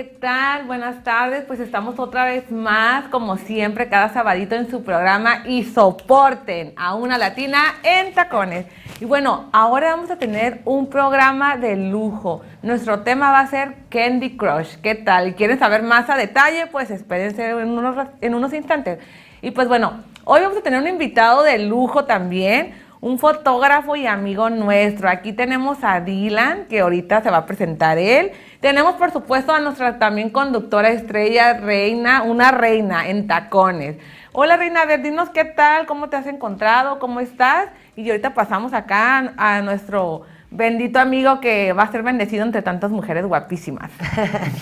¿Qué tal? Buenas tardes. Pues estamos otra vez más, como siempre, cada sabadito en su programa y soporten a una latina en tacones. Y bueno, ahora vamos a tener un programa de lujo. Nuestro tema va a ser Candy Crush. ¿Qué tal? ¿Quieren saber más a detalle? Pues espérense en unos, en unos instantes. Y pues bueno, hoy vamos a tener un invitado de lujo también un fotógrafo y amigo nuestro. Aquí tenemos a Dylan, que ahorita se va a presentar él. Tenemos, por supuesto, a nuestra también conductora estrella, Reina, una reina en tacones. Hola, Reina, a ver, dinos qué tal, cómo te has encontrado, cómo estás. Y ahorita pasamos acá a nuestro bendito amigo que va a ser bendecido entre tantas mujeres guapísimas.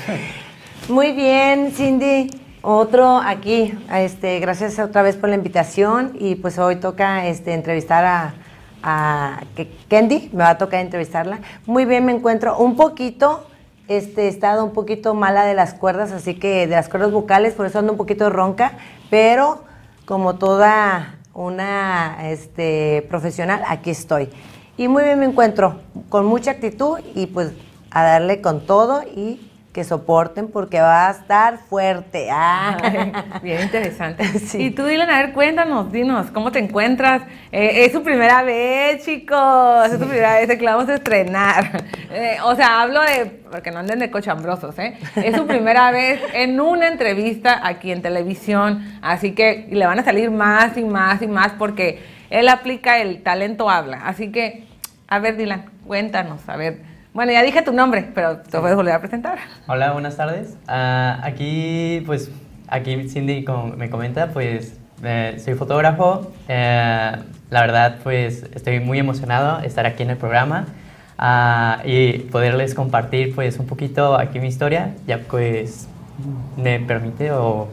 Muy bien, Cindy. Otro aquí, este, gracias otra vez por la invitación y pues hoy toca este, entrevistar a, a Kendi, me va a tocar entrevistarla. Muy bien, me encuentro un poquito, este, he estado un poquito mala de las cuerdas, así que de las cuerdas vocales, por eso ando un poquito ronca, pero como toda una este, profesional, aquí estoy. Y muy bien me encuentro, con mucha actitud y pues a darle con todo y que soporten porque va a estar fuerte. Ah. bien interesante. Y tú, Dylan, a ver, cuéntanos, dinos, ¿cómo te encuentras? Eh, es su primera vez, chicos, es su primera vez que la vamos a estrenar. Eh, o sea, hablo de, porque no anden de cochambrosos, ¿eh? Es su primera vez en una entrevista aquí en televisión, así que le van a salir más y más y más porque él aplica el talento habla. Así que, a ver, Dylan, cuéntanos, a ver. Bueno, ya dije tu nombre, pero te puedes volver a presentar. Hola, buenas tardes. Uh, aquí, pues, aquí Cindy como me comenta, pues, eh, soy fotógrafo. Eh, la verdad, pues, estoy muy emocionado de estar aquí en el programa uh, y poderles compartir, pues, un poquito aquí mi historia. Ya, pues, me permite o...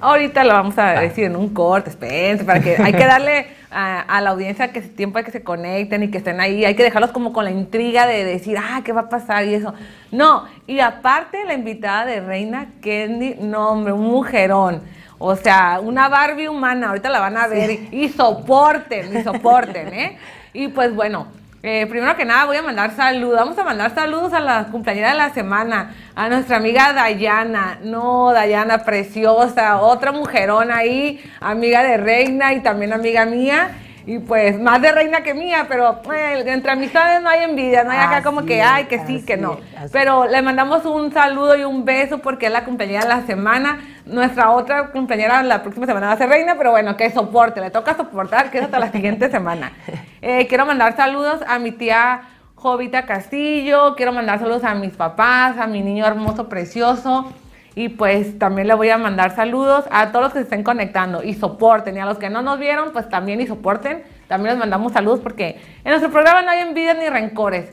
Ahorita lo vamos a decir en un corte, espérense, para que hay que darle a, la audiencia que tiempo hay que se conecten y que estén ahí. Hay que dejarlos como con la intriga de decir, ah, ¿qué va a pasar? Y eso. No, y aparte la invitada de Reina Kendi, no, hombre, un mujerón. O sea, una Barbie humana, ahorita la van a ver y soporten, y soporten, ¿eh? Y pues bueno, eh, primero que nada voy a mandar saludos, vamos a mandar saludos a la compañera de la semana, a nuestra amiga Dayana, no, Dayana preciosa, otra mujerona ahí, amiga de Reina y también amiga mía. Y pues más de reina que mía, pero eh, entre amistades no hay envidia, no hay acá como que, ay, que sí, que no. pero le mandamos un saludo y un beso porque es la compañera de la semana. Nuestra otra compañera la próxima semana va a ser reina, pero bueno, que soporte, le toca soportar, que es hasta la siguiente semana. Eh, quiero mandar saludos a mi tía Jovita Castillo, quiero mandar saludos a mis papás, a mi niño hermoso, precioso. Y pues también le voy a mandar saludos a todos los que se estén conectando y soporten. Y a los que no nos vieron, pues también y soporten. También les mandamos saludos porque en nuestro programa no hay envidia ni rencores.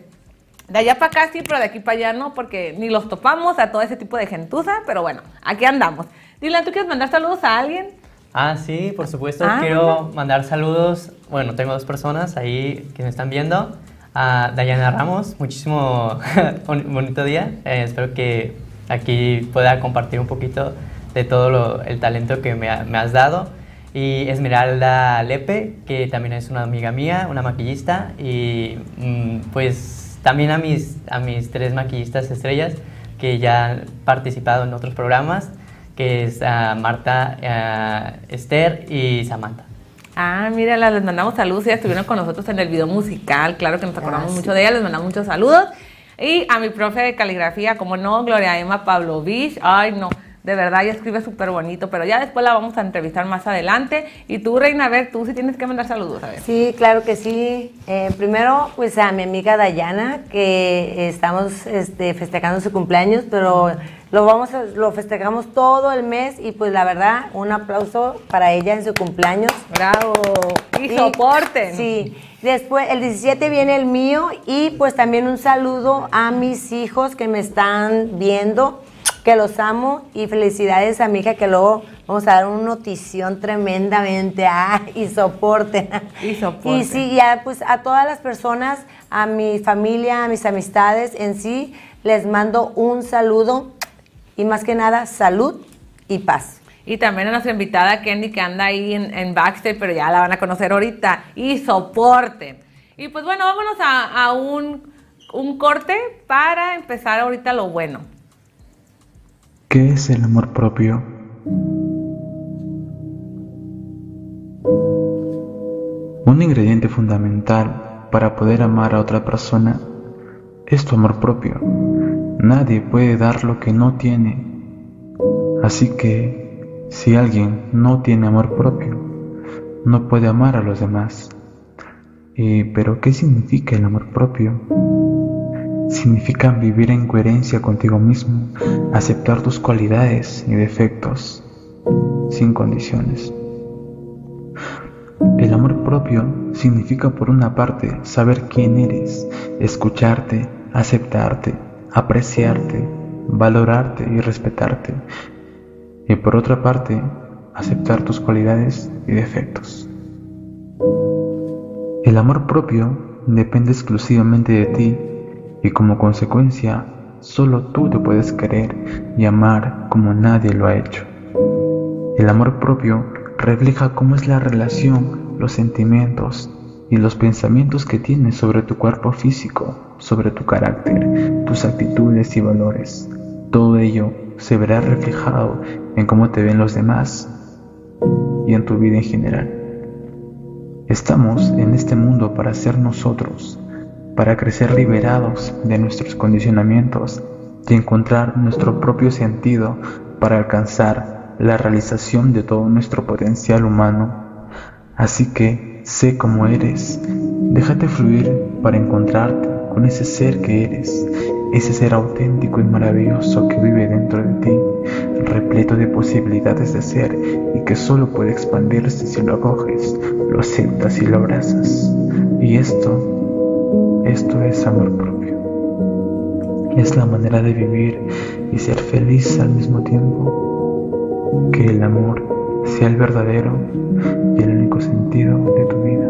De allá para acá sí, pero de aquí para allá no, porque ni los topamos a todo ese tipo de gentuza. Pero bueno, aquí andamos. Dylan, ¿tú quieres mandar saludos a alguien? Ah, sí, por supuesto. Ah, Quiero mandar saludos. Bueno, tengo dos personas ahí que me están viendo. A Dayana Ramos, muchísimo bonito día. Eh, espero que aquí pueda compartir un poquito de todo el talento que me, has dado. Y Esmeralda Lepe, que también es una amiga mía, una maquillista. Y mm, pues también a mis, a mis tres maquillistas estrellas que ya han participado en otros programas, que es Marta, Esther y Samantha. Ah, mira, les mandamos saludos, ya estuvieron con nosotros en el video musical, claro que nos acordamos mucho de ellas, les mandamos muchos saludos. Y a mi profe de caligrafía, como no, Gloria Emma Pavlovich. Ay, no. de verdad, ella escribe súper bonito, pero ya después la vamos a entrevistar más adelante. Y tú, Reina, a ver, tú sí tienes que mandar saludos, a ver. Sí, claro que sí. Eh, primero, pues a mi amiga Dayana, que estamos este, festejando su cumpleaños, pero lo, vamos lo festejamos todo el mes y pues la verdad, un aplauso para ella en su cumpleaños. ¡Bravo! Y, y soporten. Sí. Después, el 17 viene el mío y pues también un saludo a mis hijos que me están viendo que los amo y felicidades a mi hija que luego vamos a dar una notición tremendamente. Ah, y soporte. Y soporte. Y sí, ya pues a todas las personas, a mi familia, a mis amistades en sí, les mando un saludo y más que nada salud y paz. Y también a nuestra invitada Kenny que anda ahí en, en backstage, pero ya la van a conocer ahorita. Y soporte. Y pues bueno, vámonos a, a un, un corte para empezar ahorita lo bueno. ¿Qué es el amor propio? Un ingrediente fundamental para poder amar a otra persona es tu amor propio. Nadie puede dar lo que no tiene. Así que si alguien no tiene amor propio, no puede amar a los demás. ¿Y pero qué significa el amor propio? significa vivir en coherencia contigo mismo, aceptar tus cualidades y defectos sin condiciones. El amor propio significa por una parte saber quién eres, escucharte, aceptarte, apreciarte, valorarte y respetarte. Y por otra parte, aceptar tus cualidades y defectos. El amor propio depende exclusivamente de ti y como consecuencia solo tú te puedes querer y amar como nadie lo ha hecho. El amor propio refleja cómo es la relación, los sentimientos y los pensamientos que tienes sobre tu cuerpo físico, sobre tu carácter, tus actitudes y valores. Todo ello se verá reflejado en cómo te ven los demás y en tu vida en general. Estamos en este mundo para ser nosotros, para crecer liberados de nuestros condicionamientos y encontrar nuestro propio sentido para alcanzar la realización de todo nuestro potencial humano. Así que sé como eres, déjate fluir para encontrarte con ese ser que eres, ese ser auténtico y maravilloso que vive dentro de ti, repleto de posibilidades de ser y que solo puede expandirse si lo acoges, lo aceptas y lo abrazas. Y esto esto es amor propio. Es la manera de vivir y ser feliz al mismo tiempo. Que el amor sea el verdadero y el único sentido de tu vida.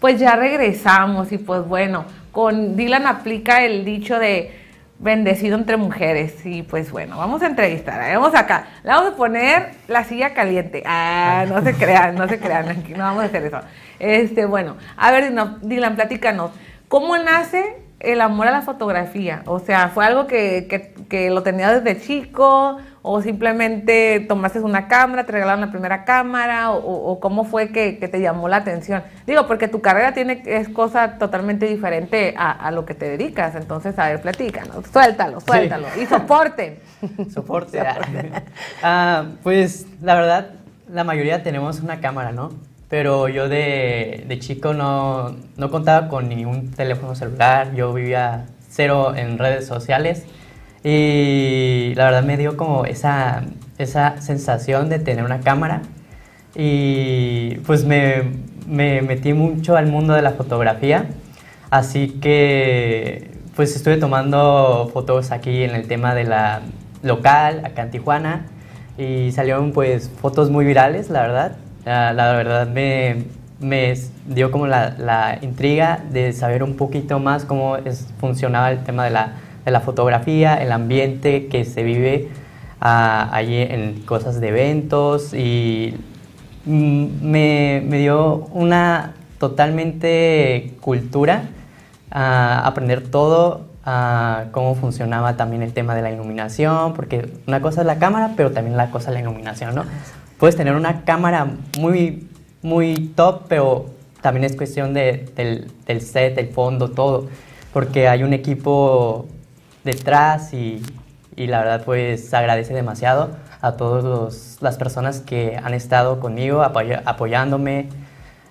Pues ya regresamos y pues bueno, con Dylan aplica el dicho de bendecido entre mujeres. Y pues bueno, vamos a entrevistar. Vamos acá. Le vamos a poner la silla caliente. Ah, no se crean, no se crean. Aquí no vamos a hacer eso. Este, bueno, a ver, Dylan, platícanos. ¿Cómo nace el amor a la fotografía? O sea, ¿fue algo que, que, que lo tenías desde chico? ¿O simplemente tomaste una cámara, te regalaron la primera cámara? ¿O, cómo fue que, te llamó la atención? Digo, porque tu carrera tiene, es cosa totalmente diferente a, lo que te dedicas. Entonces, a ver, platícanos. Suéltalo, suéltalo. Y soporte. soporte. ah, pues, la verdad, la mayoría tenemos una cámara, ¿no? Pero yo de, de chico no, no contaba con ningún teléfono celular. Yo vivía cero en redes sociales. Y la verdad me dio como esa, esa sensación de tener una cámara. Y pues me, me metí mucho al mundo de la fotografía. Así que pues estuve tomando fotos aquí en el tema de la local, acá en Tijuana. Y salieron pues fotos muy virales, la verdad. La, verdad me, me, dio como la, la, intriga de saber un poquito más cómo es, funcionaba el tema de la de la fotografía, el ambiente que se vive ah, allí en cosas de eventos y mm, me, me dio una totalmente cultura, a aprender todo, a cómo funcionaba también el tema de la iluminación, porque una cosa es la cámara, pero también la cosa es la iluminación, ¿no? Puedes tener una cámara muy muy top, pero también es cuestión de, del, del set, el fondo, todo, porque hay un equipo detrás y, y la verdad pues agradece demasiado a todas las personas que han estado conmigo apoyándome,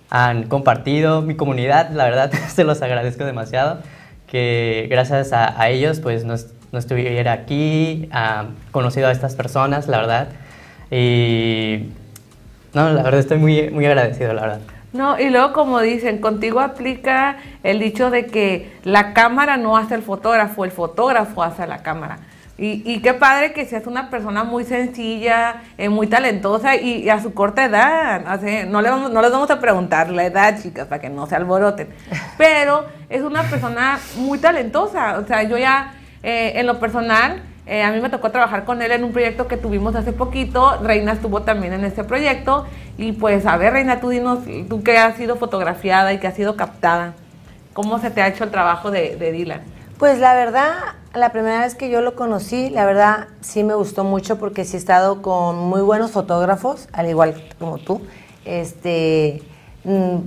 han compartido mi comunidad, la verdad se los agradezco demasiado, que gracias a, ellos pues no, no, estuviera aquí, uh, conocido a estas personas, la verdad, y no, la verdad estoy muy, muy agradecido, la verdad. No, y luego como dicen, contigo aplica el dicho de que la cámara no hace el fotógrafo, el fotógrafo hace la cámara. Y, qué padre que seas una persona muy sencilla, eh, muy talentosa y, a su corta edad. no, le vamos, no les vamos a preguntar la edad, chicas, para que no se alboroten. Pero es una persona muy talentosa. O sea, yo ya, eh, en lo personal, eh, a mí me tocó trabajar con él en un proyecto que tuvimos hace poquito. Reina estuvo también en este proyecto. Y pues, a ver, Reina, tú dinos, tú que has sido fotografiada y que has sido captada, ¿cómo se te ha hecho el trabajo de, de Dylan? Pues la verdad, la primera vez que yo lo conocí, la verdad sí me gustó mucho porque sí he estado con muy buenos fotógrafos, al igual como tú. Este, mm,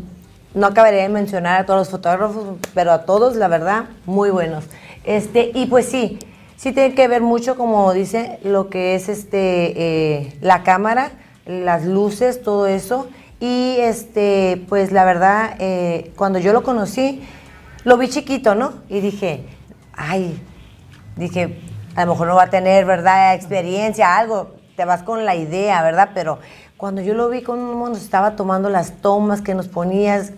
no acabaré de mencionar a todos los fotógrafos, pero a todos, la verdad, muy buenos. Este, y pues sí, sí tiene que ver mucho, como dice, lo que es este, eh, la cámara, las luces, todo eso. Y este, pues la verdad, eh, cuando yo lo conocí, lo vi chiquito, ¿no? Y dije, ay, dije, a lo mejor no va a tener, ¿verdad? Experiencia, algo, te vas con la idea, ¿verdad? Pero cuando yo lo vi cómo nos estaba tomando las tomas que nos ponías,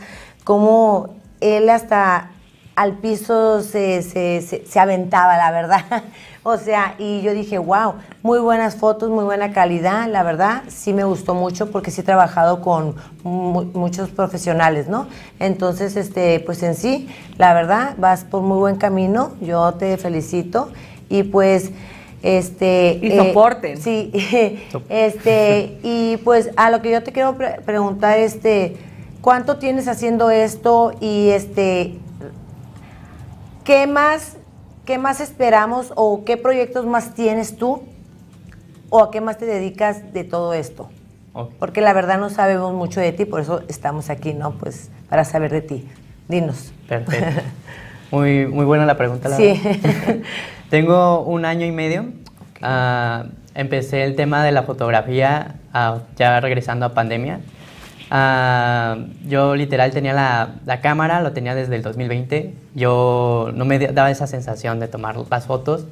cómo él hasta al piso se, se, se, aventaba, la verdad. o sea, y yo dije, wow, muy buenas fotos, muy buena calidad, la verdad, sí me gustó mucho porque sí he trabajado con muchos profesionales, ¿no? Entonces, este, pues en sí, la verdad, vas por muy buen camino, yo te felicito y pues... Este, y soporten. Eh, sí, este, y pues a lo que yo te quiero preguntar, este, ¿cuánto tienes haciendo esto? Y este, ¿Qué más, ¿Qué más esperamos o qué proyectos más tienes tú o a qué más te dedicas de todo esto? Porque la verdad no sabemos mucho de ti, por eso estamos aquí, ¿no? Pues para saber de ti. Dinos. Perfecto. Muy, muy buena la pregunta. La sí. Tengo un año y medio. Ah, empecé el tema de la fotografía ah, ya regresando a pandemia. Ah, yo literal tenía la, la, cámara, lo tenía desde el 2020. Yo no me daba esa sensación de tomar las fotos.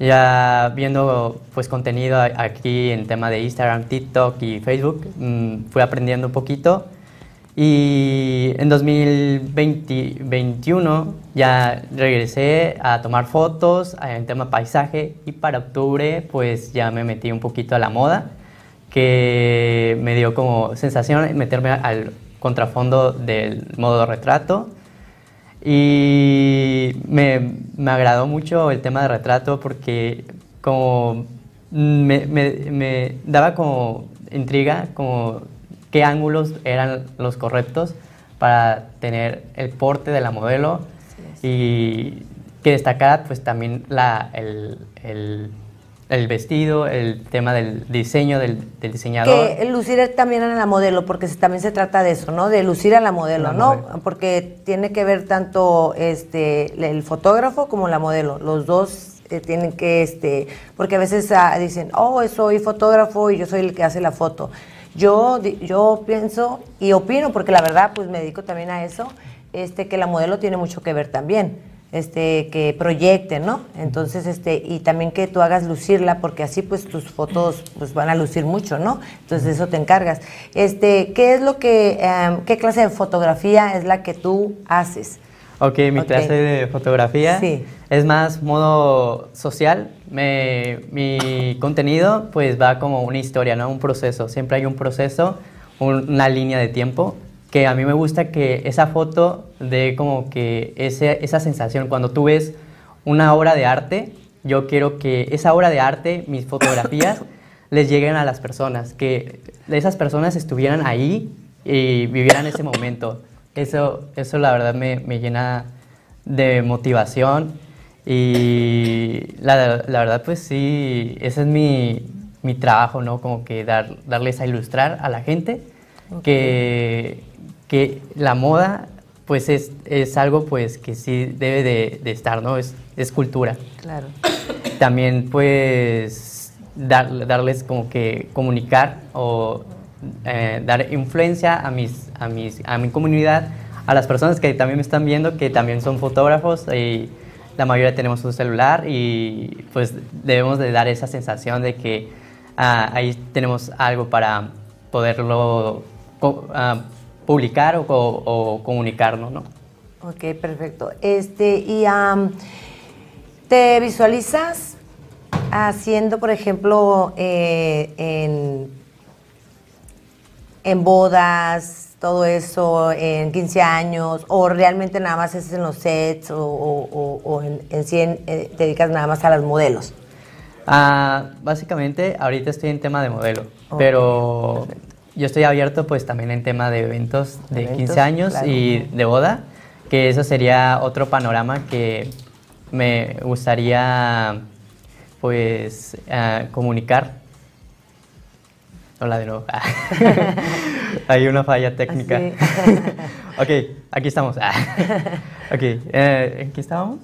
Ya viendo pues contenido aquí en tema de Instagram, TikTok y Facebook, mm, fui aprendiendo un poquito. Y en 2021 ya regresé a tomar fotos en tema paisaje y para octubre pues ya me metí un poquito a la moda que me dio como sensación meterme al contrafondo del modo retrato. Y me, me agradó mucho el tema de retrato porque como me, me, me, daba como intriga, como qué ángulos eran los correctos para tener el porte de la modelo y que destacara pues también la, el, el el vestido, el tema del diseño del, diseñador. Que lucir también en la modelo, porque también se trata de eso, ¿no? De lucir a la modelo, ¿no? Porque tiene que ver tanto este el fotógrafo como la modelo. Los dos eh, tienen que, este, porque a veces ah, dicen, oh, soy fotógrafo y yo soy el que hace la foto. Yo, yo pienso y opino, porque la verdad, pues me dedico también a eso, este, que la modelo tiene mucho que ver también este, que proyecte, ¿no? Entonces, este, y también que tú hagas lucirla, porque así pues tus fotos pues van a lucir mucho, ¿no? Entonces de eso te encargas. Este, ¿qué es lo que, em, qué clase de fotografía es la que tú haces? Ok, mi clase de fotografía es más modo social. mi contenido pues va como una historia, ¿no? Un proceso. Siempre hay un proceso, una línea de tiempo que a mí me gusta que esa foto dé como que ese, esa sensación. Cuando tú ves una obra de arte, yo quiero que esa obra de arte, mis fotografías, les lleguen a las personas, que esas personas estuvieran ahí y vivieran ese momento. Eso, eso la verdad me, me llena de motivación y la, la, verdad pues sí, ese es mi, mi trabajo, ¿no? Como que dar, darles a ilustrar a la gente que, que la moda pues es, es, algo pues que sí debe de, de estar, ¿no? Es, es, cultura. Claro. También pues dar, darles como que comunicar o eh, dar influencia a, mis, a, mis, a mi comunidad, a las personas que también me están viendo, que también son fotógrafos y la mayoría tenemos un celular y pues debemos de dar esa sensación de que ah, ahí tenemos algo para poderlo uh, publicar o, o, comunicarnos, ¿no? Ok, perfecto. Este, y ¿te visualizas haciendo, por ejemplo, eh, en, en bodas, todo eso, en 15 años, o realmente nada más es en los sets, o, o, en, en sí eh, te dedicas nada más a los modelos? Ah, básicamente, ahorita estoy en tema de modelo, pero yo estoy abierto pues también en tema de eventos de 15 años y de boda, que eso sería otro panorama que me gustaría pues uh, comunicar. Hola de nuevo. Hay una falla técnica. ok, aquí estamos. ok, eh, ¿en qué estábamos?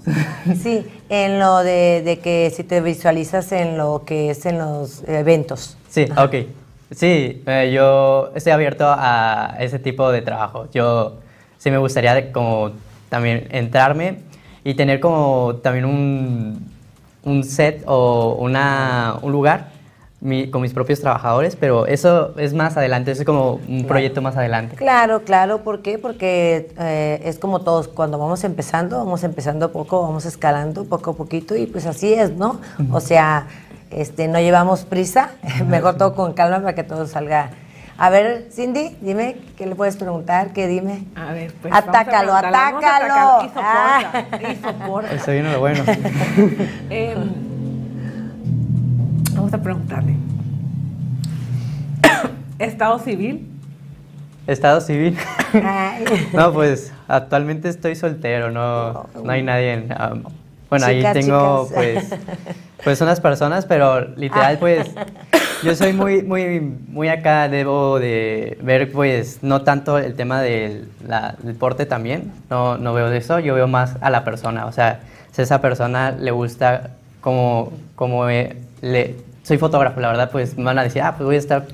sí, en lo de, de, que si te visualizas en lo que es en los eventos. Sí, ok. Sí, eh, yo estoy abierto a ese tipo de trabajo. Yo sí me gustaría como también entrarme y tener como también un, un set o una, un lugar con mis propios trabajadores, pero eso es más adelante, eso es como un proyecto más adelante. Claro, claro, ¿por qué? Porque eh, es como todos, cuando vamos empezando, vamos empezando poco, vamos escalando poco a poquito y pues así es, ¿no? O sea, este, no llevamos prisa, mejor todo con calma para que todo salga. A ver, Cindy, dime, ¿qué le puedes preguntar? ¿Qué dime? A ver, pues. Atácalo, atácalo. Y soporta, y soporta. Eso viene lo bueno. eh, vamos a preguntarle. ¿Estado civil? ¿Estado civil? no, pues actualmente estoy soltero, no, no hay nadie en. Um, bueno, ahí tengo pues pues unas personas, pero literal pues yo soy muy muy muy acá debo de ver pues no tanto el tema del deporte también, no no veo de eso, yo veo más a la persona, o sea, si a esa persona le gusta como como le soy fotógrafo, la verdad pues me van a decir, "Ah, pues voy a estar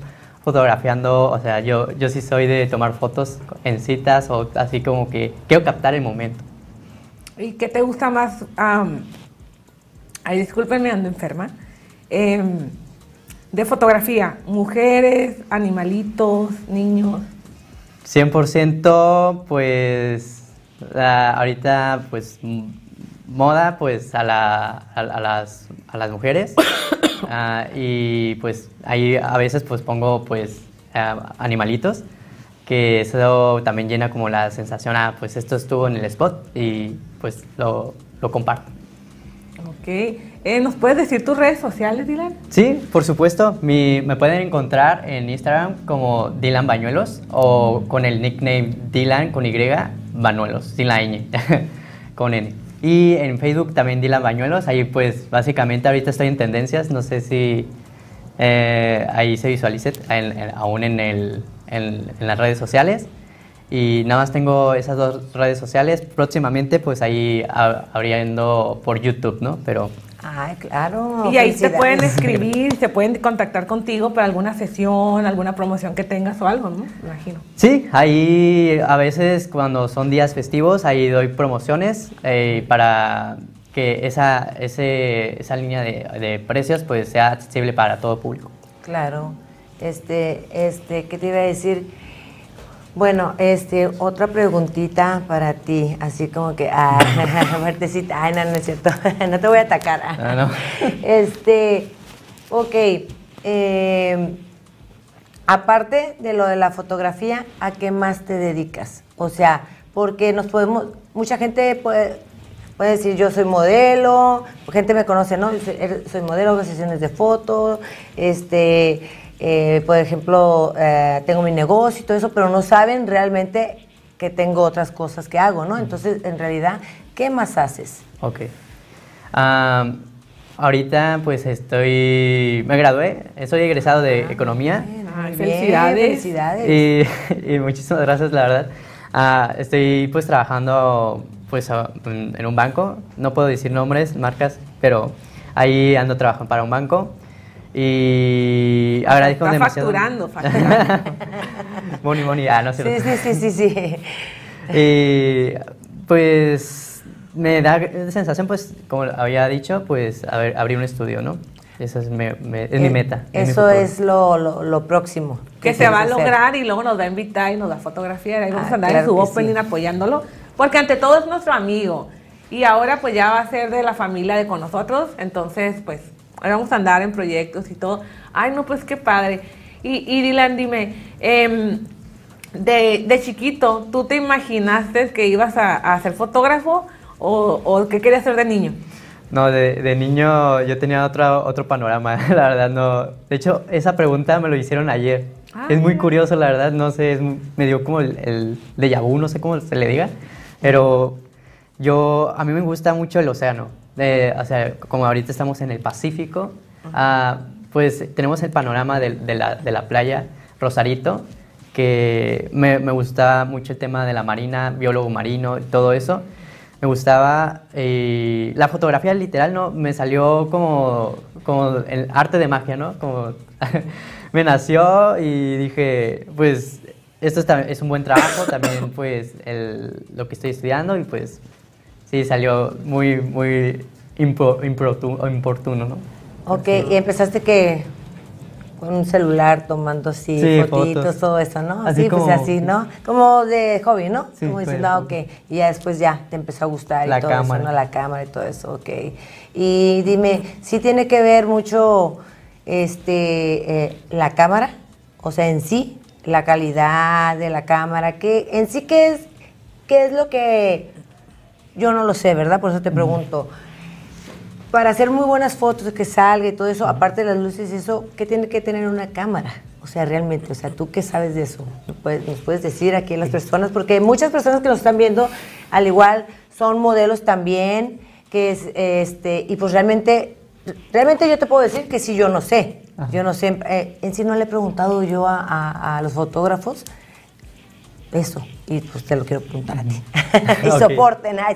fotografiando, o sea, yo yo sí soy de tomar fotos en citas o así como que quiero captar el momento. ¿Y qué te gusta más? ay, discúlpenme, ando enferma. Em, de fotografía, mujeres, animalitos, niños. 100% pues ahorita pues moda pues a, la, a, las, a las mujeres uh, y pues ahí a veces pues pongo pues animalitos que eso también llena como la sensación, ah, pues esto estuvo en el spot y pues lo, lo comparto. Ok. Eh, ¿Nos puedes decir tus redes sociales, Dylan? Sí, por supuesto. Mi, me pueden encontrar en Instagram como Dylan Bañuelos o con el nickname Dylan con Y Bañuelos, sin la ñ, con N. Y en Facebook también Dylan Bañuelos. Ahí pues básicamente ahorita estoy en tendencias. No sé si eh, ahí se visualice aún en el en, las redes sociales. Y nada más tengo esas dos redes sociales. Próximamente, pues ahí abriendo por YouTube, ¿no? Pero. Ay, claro. Y ahí te pueden escribir, se pueden contactar contigo para alguna sesión, alguna promoción que tengas o algo, ¿no? imagino. Sí, ahí a veces cuando son días festivos, ahí doy promociones eh, para que esa, ese, esa línea de, de precios pues sea accesible para todo público. Claro. Este, este, ¿qué te iba a decir? Bueno, este, otra preguntita para ti, así como que, ah, fuertecita, ay, no, no es cierto, no te voy a atacar. Ah, no. Este, ok, eh, aparte de lo de la fotografía, ¿a qué más te dedicas? O sea, porque nos podemos, mucha gente puede, puede decir yo soy modelo, gente me conoce, ¿no? Soy modelo, hago sesiones de fotos, este eh, por ejemplo, eh, tengo mi negocio y todo eso, pero no saben realmente que tengo otras cosas que hago, ¿no? Entonces, en realidad, ¿qué más haces? Ok. ahorita, pues estoy, me gradué, soy egresado de Economía felicidades. felicidades. Y, muchísimas gracias, la verdad. Ah, estoy pues trabajando pues en un banco. No puedo decir nombres, marcas, pero ahí ando trabajando para un banco. Y agradezco Está demasiado. facturando, facturando. money, money, ah, no sé. Sí, sí, sí, sí, sí. Y pues me da sensación, pues, como había dicho, pues a ver, abrir un estudio, ¿no? Esa es, me- me- es mi Eh, meta. Eso es lo, lo, lo próximo. que se va a hacer. lograr y luego nos va a invitar y nos va a fotografiar. Ahí vamos Ah, a andar en claro su que opening sí. apoyándolo. Porque ante todo es nuestro amigo. Y ahora pues ya va a ser de la familia de con nosotros. Entonces pues vamos a andar en proyectos y todo. Ay, no, pues qué padre. Y, y Dylan, dime, em, de, de chiquito, ¿tú te imaginaste que ibas a, a ser fotógrafo o, o qué querías ser de niño? No, de, de niño yo tenía otro, otro panorama, la verdad, no. De hecho, esa pregunta me lo hicieron ayer. Ah, es muy curioso, la verdad, no sé, es, me dio como el, el déjà vu, no sé cómo se le diga, pero yo, a mí me gusta mucho el océano. Eh, o sea, como ahorita estamos en el Pacífico, ah, pues tenemos el panorama de, la, de la playa Rosarito, que me, me gusta mucho el tema de la marina, biólogo marino, todo eso. Me gustaba y la fotografía literal no me salió como como el arte de magia, ¿no? Como me nació y dije, pues esto es un buen trabajo también pues el- lo que estoy estudiando y pues sí salió muy muy impro- improtu- importuno, ¿no? Ok, y empezaste que con un celular tomando así Sí, fotitos, fotos. todo eso, ¿no? Así Así, pues como- así, ¿no? Como de hobby, ¿no? Sí, como diciendo, ah, ok. Y ya después ya te empezó a gustar La y todo cámara. eso, ¿no? La cámara y todo eso, ok. Y dime, ¿sí tiene que ver mucho este, eh, la cámara? O sea, en sí, la calidad de la cámara, ¿qué, en sí, ¿qué es, ¿qué es lo que yo no lo sé, ¿verdad? Por eso te pregunto. Para hacer muy buenas fotos, que salga y todo eso, aparte de las luces y eso, ¿qué tiene que tener una cámara? O sea, realmente, o sea, ¿tú qué sabes de eso? ¿Nos puedes, nos puedes decir aquí a las personas? Porque muchas personas que nos están viendo, al igual, son modelos también, que es, este, y pues realmente, realmente yo te puedo decir que sí, yo no sé. Yo no sé, eh, en sí no le he preguntado yo a, a- a los fotógrafos eso, y pues te lo quiero preguntar a ti. y Ok. soporten, ay,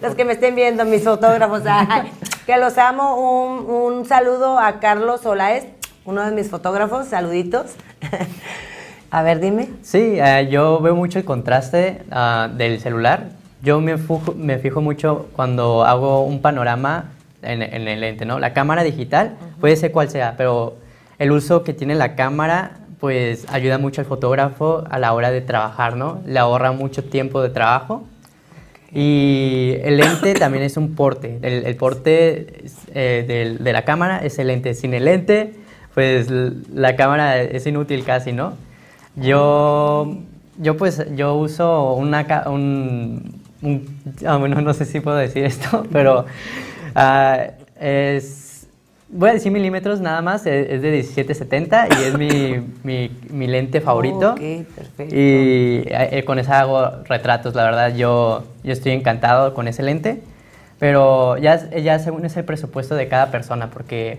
los que me estén viendo, mis fotógrafos, ay, que los amo. Un, un saludo a Carlos Olaez, uno de mis fotógrafos, saluditos. a ver, dime. Sí, eh, yo veo mucho el contraste ah, del celular. Yo me, fujo- me fijo mucho cuando hago un panorama en, en el lente, ¿no? La cámara digital puede ser cual sea, pero el uso que tiene la cámara pues ayuda mucho al fotógrafo a la hora de trabajar, ¿no? Le ahorra mucho tiempo de trabajo. Y el lente también es un porte. El, el porte eh, del- de la cámara es el lente. Sin el lente, pues la cámara es inútil casi, ¿no? Yo, yo pues, yo uso una, un, un- ah, bueno, no sé si puedo decir esto, pero ah, es, voy a decir milímetros nada más, es, es de 1770 y es mi, mi, mi lente favorito. Ok, perfecto. Y eh, con esa hago retratos, la verdad, yo, yo estoy encantado con ese lente, pero ya, ya según es el presupuesto de cada persona, porque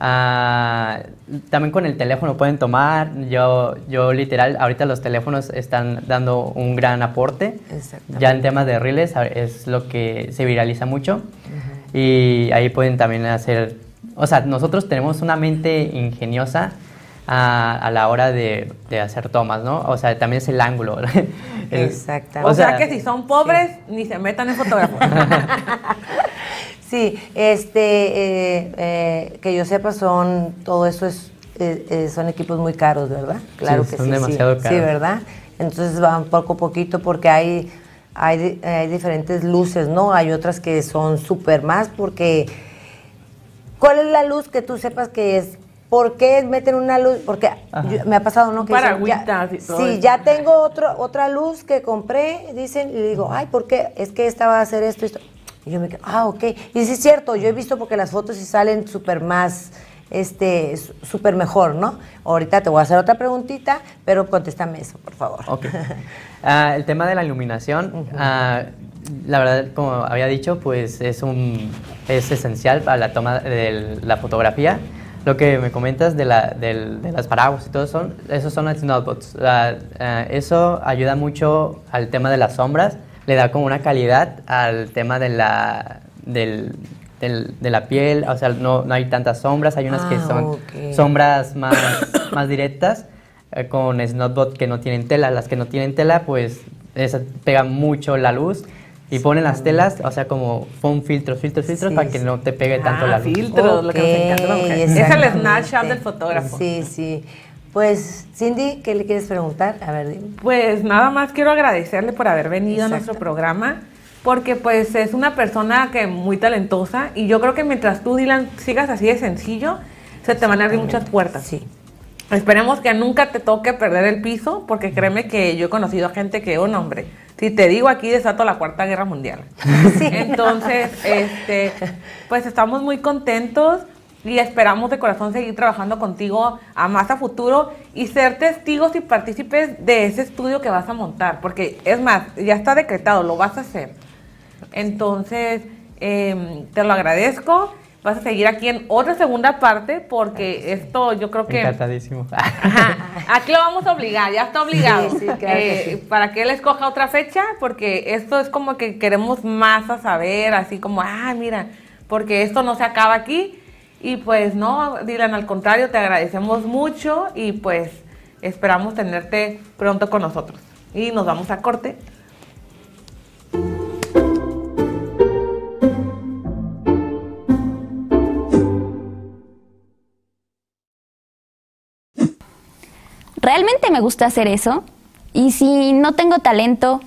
ah, también con el teléfono pueden tomar, yo, yo literal, ahorita los teléfonos están dando un gran aporte, ya en temas de reels es lo que se viraliza mucho, y ahí pueden también hacer, o sea, nosotros tenemos una mente ingeniosa, a, a la hora de, de hacer tomas, ¿no? O sea, también es el ángulo. Exactamente. O, sea, que si son pobres, ni se metan en fotógrafo. Sí, este, eh, eh, que yo sepa, son, todo eso es, eh, son equipos muy caros, ¿verdad? Claro Sí, que son sí. demasiado sí, caros. Sí, ¿verdad? Entonces van poco a poquito porque hay, hay, hay diferentes luces, ¿no? Hay otras que son súper más porque... ¿Cuál es la luz que tú sepas que es? ¿Por qué meten una luz? Porque yo- me ha pasado, ¿no? Que dicen, ya- Paragüitas y todo Sí, eso. ya tengo otro, otra luz que compré, dicen, y digo, ay, ¿por qué? Es que esta va a hacer esto y esto. Y yo me quedo, ah, ok. Y sí es cierto, yo he visto porque las fotos sí salen súper más, este, súper mejor, ¿no? Ahorita te voy a hacer otra preguntita, pero contéstame eso, por favor. Ok. Ah, el tema de la iluminación, la verdad, como había dicho, pues es, un, es esencial para la toma de la fotografía. lo que me comentas de, la, de las paraguas y todo eso, esos son los snowbots. Eh, eso ayuda mucho al tema de las sombras, le da como una calidad al tema de la, del, de la piel, o sea, no, no, hay tantas sombras, hay unas que ah, son sombras más, más directas, eh, con Snowbot que no tienen tela, las que no tienen tela, pues esa pega mucho la luz y ponen las telas, o sea, como foam filtros, filtros, filtros, para que no te pegue tanto la luz. filtros, lo que nos encanta la mujer. Es el snapshot del fotógrafo. Sí, sí. Pues, Cindy, ¿qué le quieres preguntar? A ver, dime. Pues nada más quiero agradecerle por haber venido a nuestro programa, porque pues es una persona que muy talentosa y yo creo que mientras tú, Dylan, sigas así de sencillo, se te van a abrir muchas puertas. Sí. Esperemos que nunca te toque perder el piso, porque créeme que yo he conocido a gente que, un oh, hombre, si te digo aquí desato la Cuarta Guerra Mundial. Entonces, este, pues estamos muy contentos y esperamos de corazón seguir trabajando contigo a más a futuro y ser testigos y partícipes de ese estudio que vas a montar, porque es más, ya está decretado, lo vas a hacer. Entonces, em, te lo agradezco vas a seguir aquí en otra segunda parte porque esto yo creo que... Encantadísimo. aquí lo vamos a obligar, ya está obligado. Eh, para que él escoja otra fecha porque esto es como que queremos más a saber, así como, ah, mira, porque esto no se acaba aquí. Y pues no, Dylan, al contrario, te agradecemos mucho y pues esperamos tenerte pronto con nosotros. Y nos vamos a corte. ¿Realmente me gusta hacer eso? Y si no tengo talento,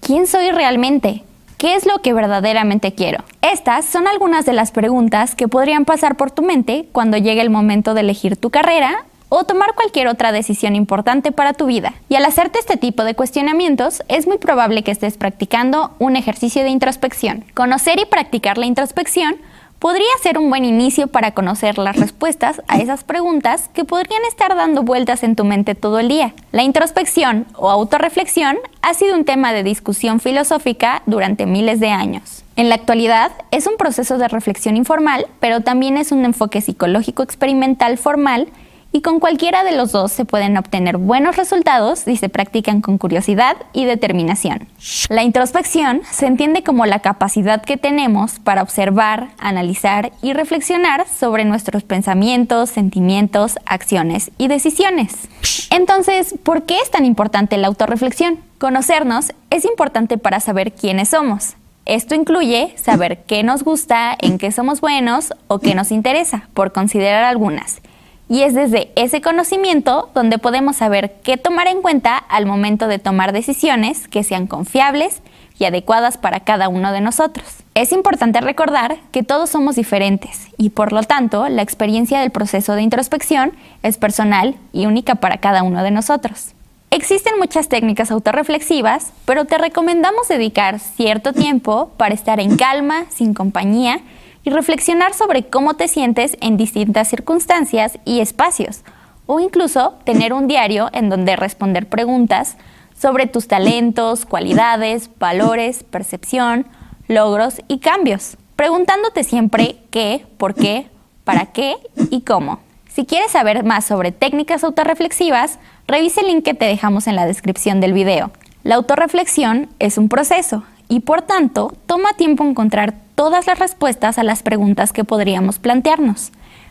¿quién soy realmente? ¿Qué es lo que verdaderamente quiero? Estas son algunas de las preguntas que podrían pasar por tu mente cuando llegue el momento de elegir tu carrera o tomar cualquier otra decisión importante para tu vida. Y al hacerte este tipo de cuestionamientos, es muy probable que estés practicando un ejercicio de introspección. Conocer y practicar la introspección podría ser un buen inicio para conocer las respuestas a esas preguntas que podrían estar dando vueltas en tu mente todo el día. La introspección o autorreflexión ha sido un tema de discusión filosófica durante miles de años. En la actualidad es un proceso de reflexión informal, pero también es un enfoque psicológico experimental formal y con cualquiera de los dos se pueden obtener buenos resultados si se practican con curiosidad y determinación. La introspección se entiende como la capacidad que tenemos para observar, analizar y reflexionar sobre nuestros pensamientos, sentimientos, acciones y decisiones. Entonces, ¿por qué es tan importante la autorreflexión? Conocernos es importante para saber quiénes somos. Esto incluye saber qué nos gusta, en qué somos buenos o qué nos interesa, por considerar algunas y es desde ese conocimiento donde podemos saber qué tomar en cuenta al momento de tomar decisiones que sean confiables y adecuadas para cada uno de nosotros. Es importante recordar que todos somos diferentes y por lo tanto la experiencia del proceso de introspección es personal y única para cada uno de nosotros. Existen muchas técnicas autorreflexivas, pero te recomendamos dedicar cierto tiempo para estar en calma, sin compañía, y reflexionar sobre cómo te sientes en distintas circunstancias y espacios, o incluso tener un diario en donde responder preguntas sobre tus talentos, cualidades, valores, percepción, logros y cambios, preguntándote siempre qué, por qué, para qué y cómo. Si quieres saber más sobre técnicas autorreflexivas, revise el link que te dejamos en la descripción del video. La autorreflexión es un proceso y por tanto toma tiempo encontrar todas las respuestas a las preguntas que podríamos plantearnos.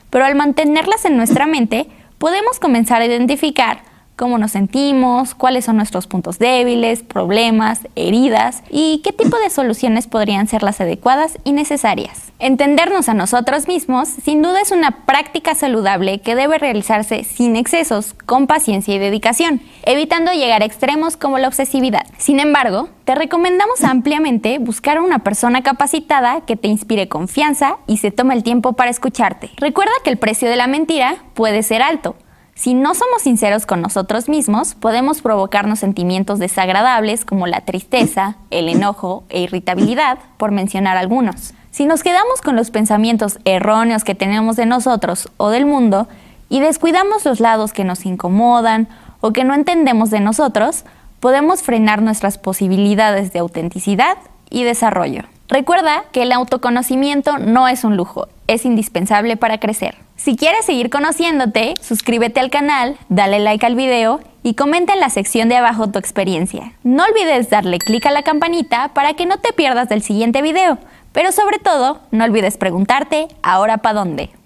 Pero al mantenerlas en nuestra mente, podemos comenzar a identificar cómo nos sentimos, cuáles son nuestros puntos débiles, problemas, heridas y qué tipo de soluciones podrían ser las adecuadas y necesarias. Entendernos a nosotros mismos sin duda es una práctica saludable que debe realizarse sin excesos, con paciencia y dedicación, evitando llegar a extremos como la obsesividad. Sin embargo, te recomendamos ampliamente buscar a una persona capacitada que te inspire confianza y se tome el tiempo para escucharte. Recuerda que el precio de la mentira puede ser alto, si no somos sinceros con nosotros mismos, podemos provocarnos sentimientos desagradables como la tristeza, el enojo e irritabilidad, por mencionar algunos. Si nos quedamos con los pensamientos erróneos que tenemos de nosotros o del mundo y descuidamos los lados que nos incomodan o que no entendemos de nosotros, podemos frenar nuestras posibilidades de autenticidad y desarrollo. Recuerda que el autoconocimiento no es un lujo, es indispensable para crecer. Si quieres seguir conociéndote, suscríbete al canal, dale like al video y comenta en la sección de abajo tu experiencia. No olvides darle clic a la campanita para que no te pierdas del siguiente video, pero sobre todo, no olvides preguntarte, ¿ahora para dónde?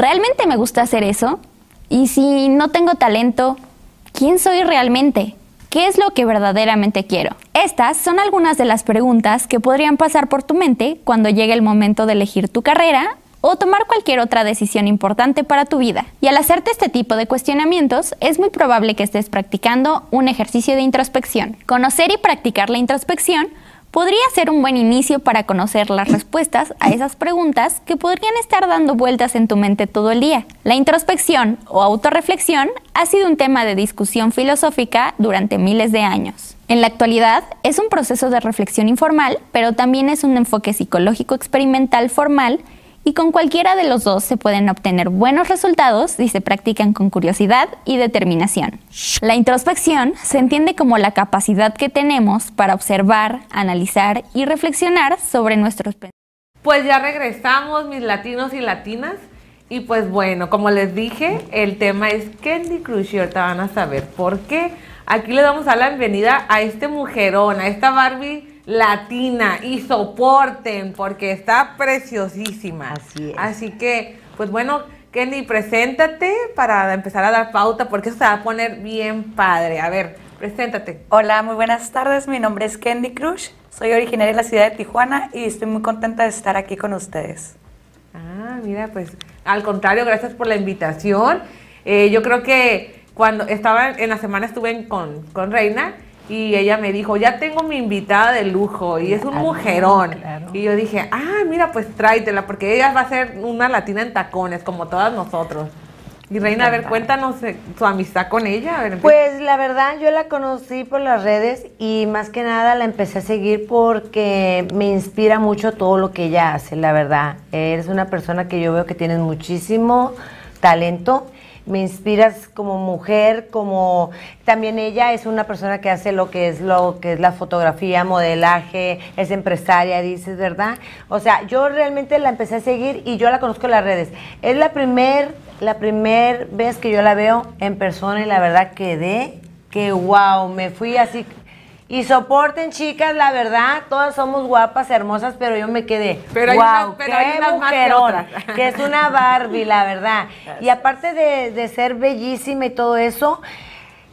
¿Realmente me gusta hacer eso? Y si no tengo talento, ¿quién soy realmente? ¿Qué es lo que verdaderamente quiero? Estas son algunas de las preguntas que podrían pasar por tu mente cuando llegue el momento de elegir tu carrera o tomar cualquier otra decisión importante para tu vida. Y al hacerte este tipo de cuestionamientos, es muy probable que estés practicando un ejercicio de introspección. Conocer y practicar la introspección podría ser un buen inicio para conocer las respuestas a esas preguntas que podrían estar dando vueltas en tu mente todo el día. La introspección o autorreflexión ha sido un tema de discusión filosófica durante miles de años. En la actualidad es un proceso de reflexión informal, pero también es un enfoque psicológico experimental formal y con cualquiera de los dos se pueden obtener buenos resultados si se practican con curiosidad y determinación. La introspección se entiende como la capacidad que tenemos para observar, analizar y reflexionar sobre nuestros pensamientos. Pues ya regresamos, mis latinos y latinas. Y pues bueno, como les dije, el tema es Candy Crush y ahorita van a saber por qué. Aquí le damos a la bienvenida a este mujerón, a esta Barbie latina y soporten porque está preciosísima. Así es. Así que, pues bueno, Kenny, preséntate para empezar a dar pauta porque eso se va a poner bien padre. A ver, preséntate. Hola, muy buenas tardes. Mi nombre es Candy Cruz. Soy originaria de la ciudad de Tijuana y estoy muy contenta de estar aquí con ustedes. Ah, mira, pues al contrario, gracias por la invitación. Eh, yo creo que cuando estaba en la semana estuve con, con Reina y ella me dijo, ya tengo mi invitada de lujo y es un Ah, mujerón. claro. Y yo dije, ah, mira, pues tráetela, porque ella va a ser una latina en tacones, como todas nosotros. Y Reina, a ver, cuéntanos eh, tu amistad con ella. A ver, empieza. Pues la verdad yo la conocí por las redes y más que nada la empecé a seguir porque me inspira mucho todo lo que ella hace, la verdad. Eres una persona que yo veo que tienes muchísimo talento. Me inspiras como mujer, como también ella es una persona que hace lo que es lo que es la fotografía, modelaje, es empresaria, dices, ¿verdad? O sea, yo realmente la empecé a seguir y yo la conozco en las redes. Es la primer la primer vez que yo la veo en persona y la verdad quedé que wow, me fui así y soporten chicas, la verdad, todas somos guapas, hermosas, pero yo me quedé. Pero hay unas- pero qué hay unas más que mujerón, otras. que es una Barbie, la verdad. Y aparte de, de ser bellísima y todo eso,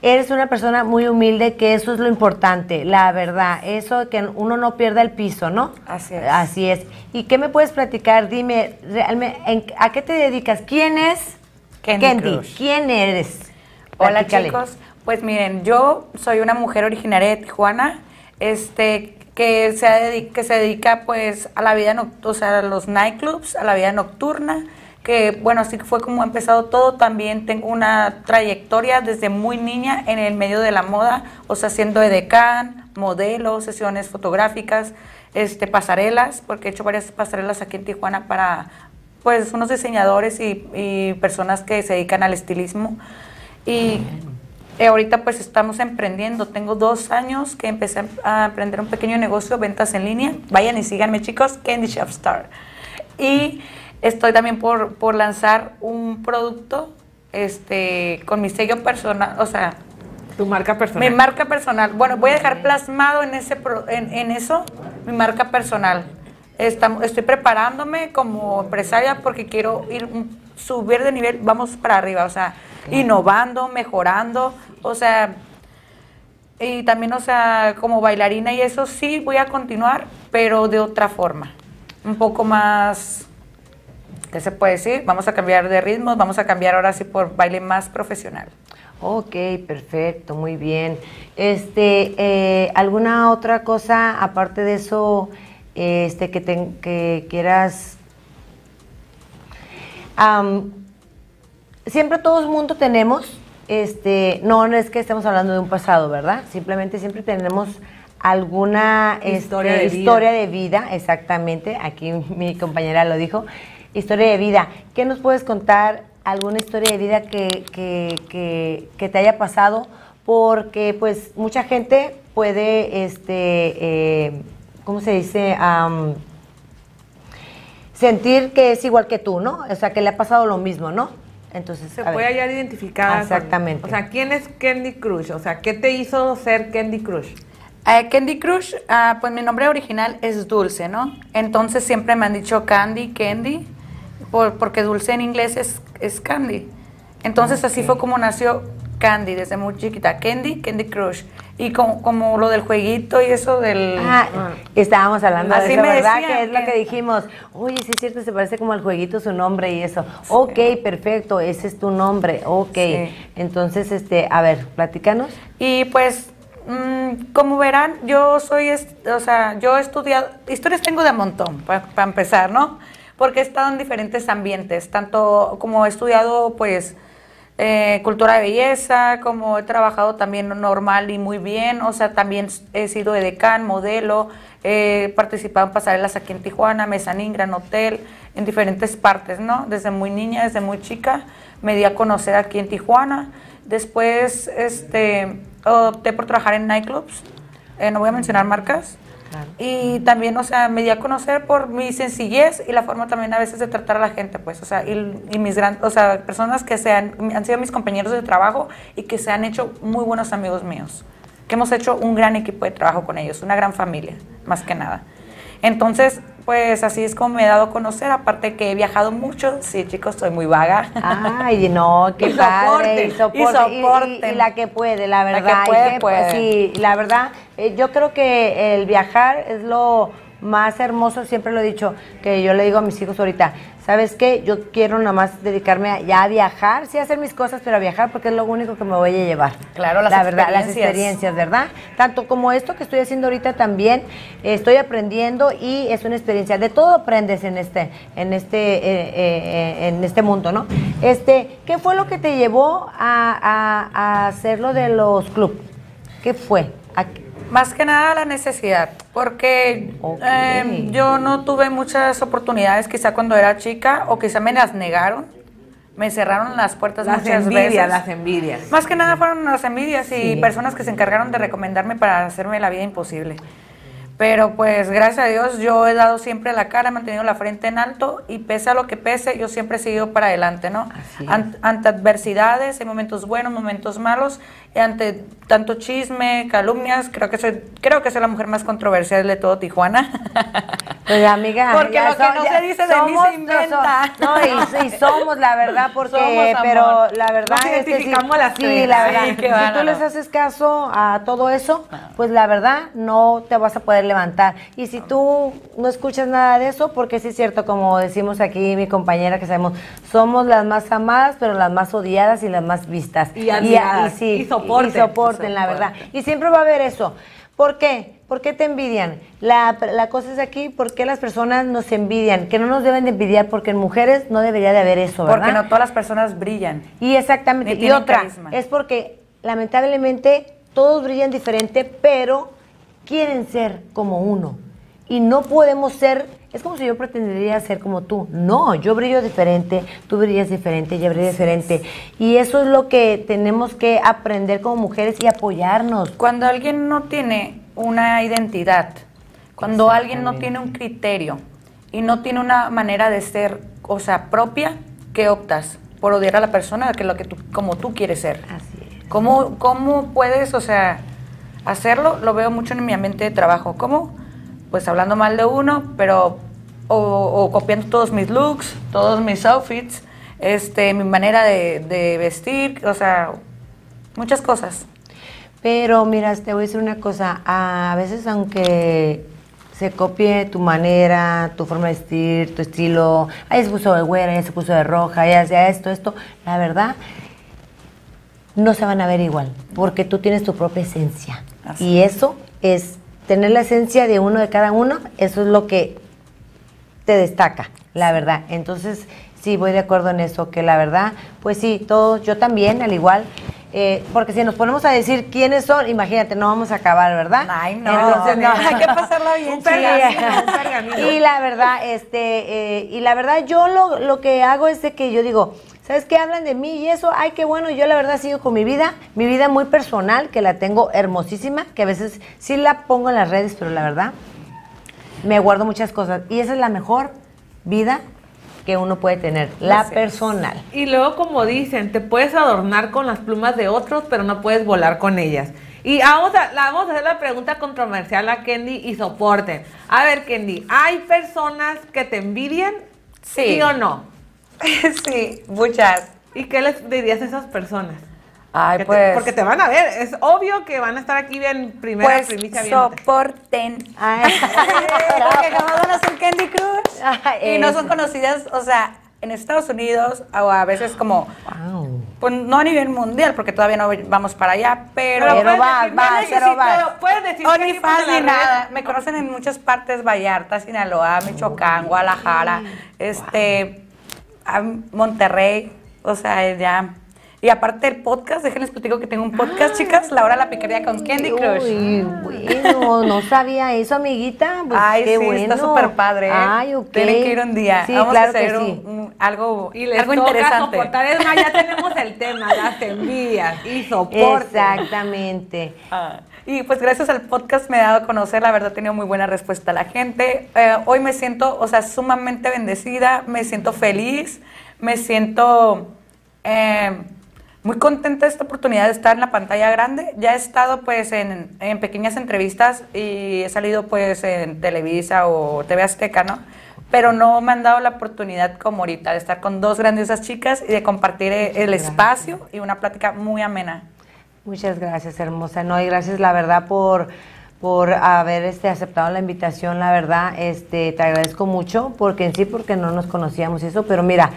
eres una persona muy humilde, que eso es lo importante, la verdad. Eso que uno no pierda el piso, ¿no? Así es. Así es. ¿Y qué me puedes platicar? Dime, realmente, en- ¿a qué te dedicas? ¿Quién es? Candy Crush. ¿Quién eres? Hola Platícale. chicos, pues miren, yo soy una mujer originaria de Tijuana, este, que se, que se dedica pues a la vida nocturna, o sea, a los nightclubs, a la vida nocturna, que bueno, así fue como ha empezado todo. También tengo una trayectoria desde muy niña en el medio de la moda, o sea, haciendo edecán, modelos, sesiones fotográficas, este, pasarelas, porque he hecho varias pasarelas aquí en Tijuana para pues unos diseñadores y, y personas que se dedican al estilismo. Y eh, ahorita pues estamos emprendiendo. Tengo dos años que empecé a emprender un pequeño negocio, ventas en línea. Vayan y síganme chicos, Candy Shop Star. Y estoy también por, por lanzar un producto este, con mi sello personal, o sea, tu marca personal. mi marca personal. Bueno, voy a dejar plasmado en, ese pro- en, en eso mi marca personal. Estamos, estoy preparándome como empresaria porque quiero ir subir de nivel, vamos para arriba, o sea, innovando, mejorando, o sea, y también, o sea, como bailarina y eso sí voy a continuar, pero de otra forma, un poco más, ¿qué se puede decir? Vamos a cambiar de ritmos, vamos a cambiar ahora sí por baile más profesional. Ok, perfecto, muy bien. Este, eh, ¿alguna otra cosa aparte de eso, este, que, te- que quieras? Siempre todo el mundo tenemos, este, no, no es que estemos hablando de un pasado, ¿verdad? Simplemente siempre tenemos alguna Historia este, de vida. historia de vida, exactamente, aquí mi compañera lo dijo, historia de vida. ¿Qué nos puedes contar? ¿Alguna historia de vida que, que, que, que te haya pasado? Porque pues mucha gente puede, este, eh, ¿cómo se dice? Sentir que es igual que tú, ¿no? O sea, que le ha pasado lo mismo, ¿no? Entonces, Se puede ver. hallar identificada. con- Exactamente. o sea, ¿quién es Candy Crush? O sea, ¿qué te hizo ser Candy Crush? Eh, Candy Crush, ah, pues mi nombre original es Dulce, ¿no? Entonces siempre me han dicho Candy, Candy, por- porque Dulce en inglés es, es Candy. Entonces así fue como nació Candy desde muy chiquita. Candy, Candy Crush. Y como, como lo del jueguito y eso del... Ah, estábamos hablando Así de eso, me ¿verdad? Que es lo que- dijimos. Oye, sí es cierto, se parece como al jueguito su nombre y eso. Ok, perfecto, ese es tu nombre. Ok. Sí. Entonces, este, a ver, platícanos. Y pues, mm, como verán, yo soy, o sea, yo he estudiado, historias tengo de montón, para empezar, ¿no? Porque he estado en diferentes ambientes, tanto como he estudiado, pues, eh, cultura de belleza, como he trabajado también normal y muy bien, o sea, también he sido edecán, modelo, he participado en pasarelas aquí en Tijuana, Mezanín, Gran Hotel, en diferentes partes, ¿no? Desde muy niña, desde muy chica, me di a conocer aquí en Tijuana. Después, este, opté por trabajar en nightclubs, eh, no voy a mencionar marcas. Y también, o sea, me di a conocer por mi sencillez y la forma también a veces de tratar a la gente, pues, o sea, y, y mis gran, o sea, personas que se han, han sido mis compañeros de trabajo y que se han hecho muy buenos amigos míos, que hemos hecho un gran equipo de trabajo con ellos, una gran familia, más que nada. Entonces, pues así es como me he dado a conocer, aparte que he viajado mucho, sí chicos, soy muy vaga. Ay, no, qué Y padre. soporten, y y, y- soporten. y la que puede, la La que verdad. y puede, que- puede. Sí, la verdad, eh, yo creo que el viajar es lo más hermoso, siempre lo he dicho, que yo le digo a mis hijos ahorita, ¿sabes qué? Yo quiero nada más dedicarme a, ya a viajar, sí a hacer mis cosas, pero a viajar porque es lo único que me voy a llevar. Claro, las la verdad, las experiencias. experiencias, ¿verdad? Tanto como esto que estoy haciendo ahorita también, eh, estoy aprendiendo y es una experiencia. De todo aprendes en este, en este, eh, eh, en este mundo, ¿no? Este, ¿qué fue lo que te llevó a, a, a hacer lo de los clubs? ¿Qué fue? ¿A qué- Más que nada la necesidad, porque eh, yo no tuve muchas oportunidades quizá cuando era chica o quizá me las negaron, me cerraron las puertas Las muchas envidias, veces. las envidias. Más que nada fueron las envidias y Sí. personas que se encargaron de recomendarme para hacerme la vida imposible. Pero pues gracias a Dios yo he dado siempre la cara, he mantenido la frente en alto y pese a lo que pese, yo siempre he seguido para adelante, ¿no? Así es. An- ante adversidades, hay momentos buenos, momentos malos, y ante tanto chisme, calumnias, creo que soy, creo que soy la mujer más controversial de todo Tijuana. Pues amiga, Porque ya lo que so- no ya se dice de mí se somos- inventa. No, y, y somos la verdad, porque, Somos, pero la verdad Nos es que sí, identificamos las sí, tres. la verdad, qué si tú les haces caso a todo eso, pues la verdad no te vas a poder levantar. Y si tú no escuchas nada de eso, porque sí es cierto, como decimos aquí mi compañera que sabemos, somos las más amadas, pero las más odiadas y las más vistas. Y admiradas. sí, Y soporten. y soporten, la verdad. Y siempre va a haber eso. ¿Por qué? ¿Por qué te envidian? La, la cosa es aquí, ¿por qué las personas nos envidian? Que no nos deben de envidiar, porque en mujeres no debería de haber eso, ¿verdad? Porque no todas las personas brillan. Y exactamente. Y otra, carisma. es porque lamentablemente todos brillan diferente, pero quieren ser como uno. Y no podemos ser, es como si yo pretendería ser como tú. No, yo brillo diferente, tú brillas diferente, yo brillo diferente. Y eso es lo que tenemos que aprender como mujeres y apoyarnos. Cuando alguien no tiene una identidad, cuando alguien no tiene un criterio y no tiene una manera de ser, o sea, propia, ¿qué optas? Por odiar a la persona que lo que tú, como tú quieres ser. Así es. ¿Cómo, ¿Cómo puedes, o sea, hacerlo? Lo veo mucho en mi ambiente de trabajo. ¿Cómo? Pues hablando mal de uno, pero o, copiando todos mis looks, todos mis outfits, este, mi manera de, vestir, o sea, muchas cosas. Pero mira, te voy a decir una cosa, a veces aunque se copie tu manera, tu forma de vestir, tu estilo, ahí se puso de güera, ya se puso de roja, ya sea esto, esto, la verdad, no se van a ver igual, porque tú tienes tu propia esencia. Así y eso es tener la esencia de uno de cada uno, eso es lo que te destaca, la verdad. Entonces, sí, voy de acuerdo en eso, que la verdad, pues sí, todos, yo también, al igual, eh, porque si nos ponemos a decir quiénes son, imagínate, no vamos a acabar, ¿verdad? Ay, no. Entonces, no. Hay que pasarla bien. Pergamino. Y la verdad, este, eh, y la verdad, yo lo, lo que hago es de que yo digo, ¿sabes qué? Hablan de mí y eso, ay, qué bueno, yo la verdad sigo con mi vida, mi vida muy personal, que la tengo hermosísima, que a veces sí la pongo en las redes, pero la verdad, me guardo muchas cosas. Y esa es la mejor vida que uno puede tener, la personal. Y luego, como dicen, te puedes adornar con las plumas de otros, pero no puedes volar con ellas. Y vamos a, la, vamos a hacer la pregunta controversial a Kendi y soporten. A ver, Kendi, ¿hay personas que te envidian? Sí. o no? sí, muchas. ¿Y qué les dirías a esas personas? Ay, te- pues. porque te van a ver, es obvio que van a estar aquí bien primera pues primicia viéndote. soporten. Ay. Porque jamás van a ser Candy Crush. Ay, y no son conocidas, o sea, en Estados Unidos o a veces como, Wow. pues no a nivel mundial, porque todavía no vamos para allá, pero... Pero puedes vas, decir, pero necesito- vas. Puedes decir por ni la red- nada. Me conocen en muchas partes, Vallarta, Sinaloa, Michoacán, Guadalajara, este, a Monterrey, o sea, ya. Y aparte el podcast, déjenles platico que tengo un podcast, chicas, La Hora de la Piquería con Candy Crush. Uy, bueno, no sabía eso, amiguita. Pues Ay, qué sí, bueno. está súper padre. ¿eh? Ay, ok. Tienen que ir un día. Sí, Vamos claro a hacer que sí. un- algo, Y les algo toca interesante. soportar. Es más, ya tenemos el tema, las envidias y soporte. Exactamente. Ah, y pues gracias al podcast me he dado a conocer, la verdad he tenido muy buena respuesta a la gente. Eh, hoy me siento, o sea, sumamente bendecida, me siento feliz, me siento eh, muy contenta de esta oportunidad de estar en la pantalla grande. Ya he estado pues en, en pequeñas entrevistas y he salido pues en Televisa o TV Azteca, ¿no? Pero no me han dado la oportunidad como ahorita de estar con dos grandiosas chicas y de compartir el espacio y una plática muy amena. Muchas gracias, hermosa. No, y gracias, la verdad, por, por haber este, aceptado la invitación. La verdad, este, te agradezco mucho, porque en sí, porque no nos conocíamos eso, pero mira,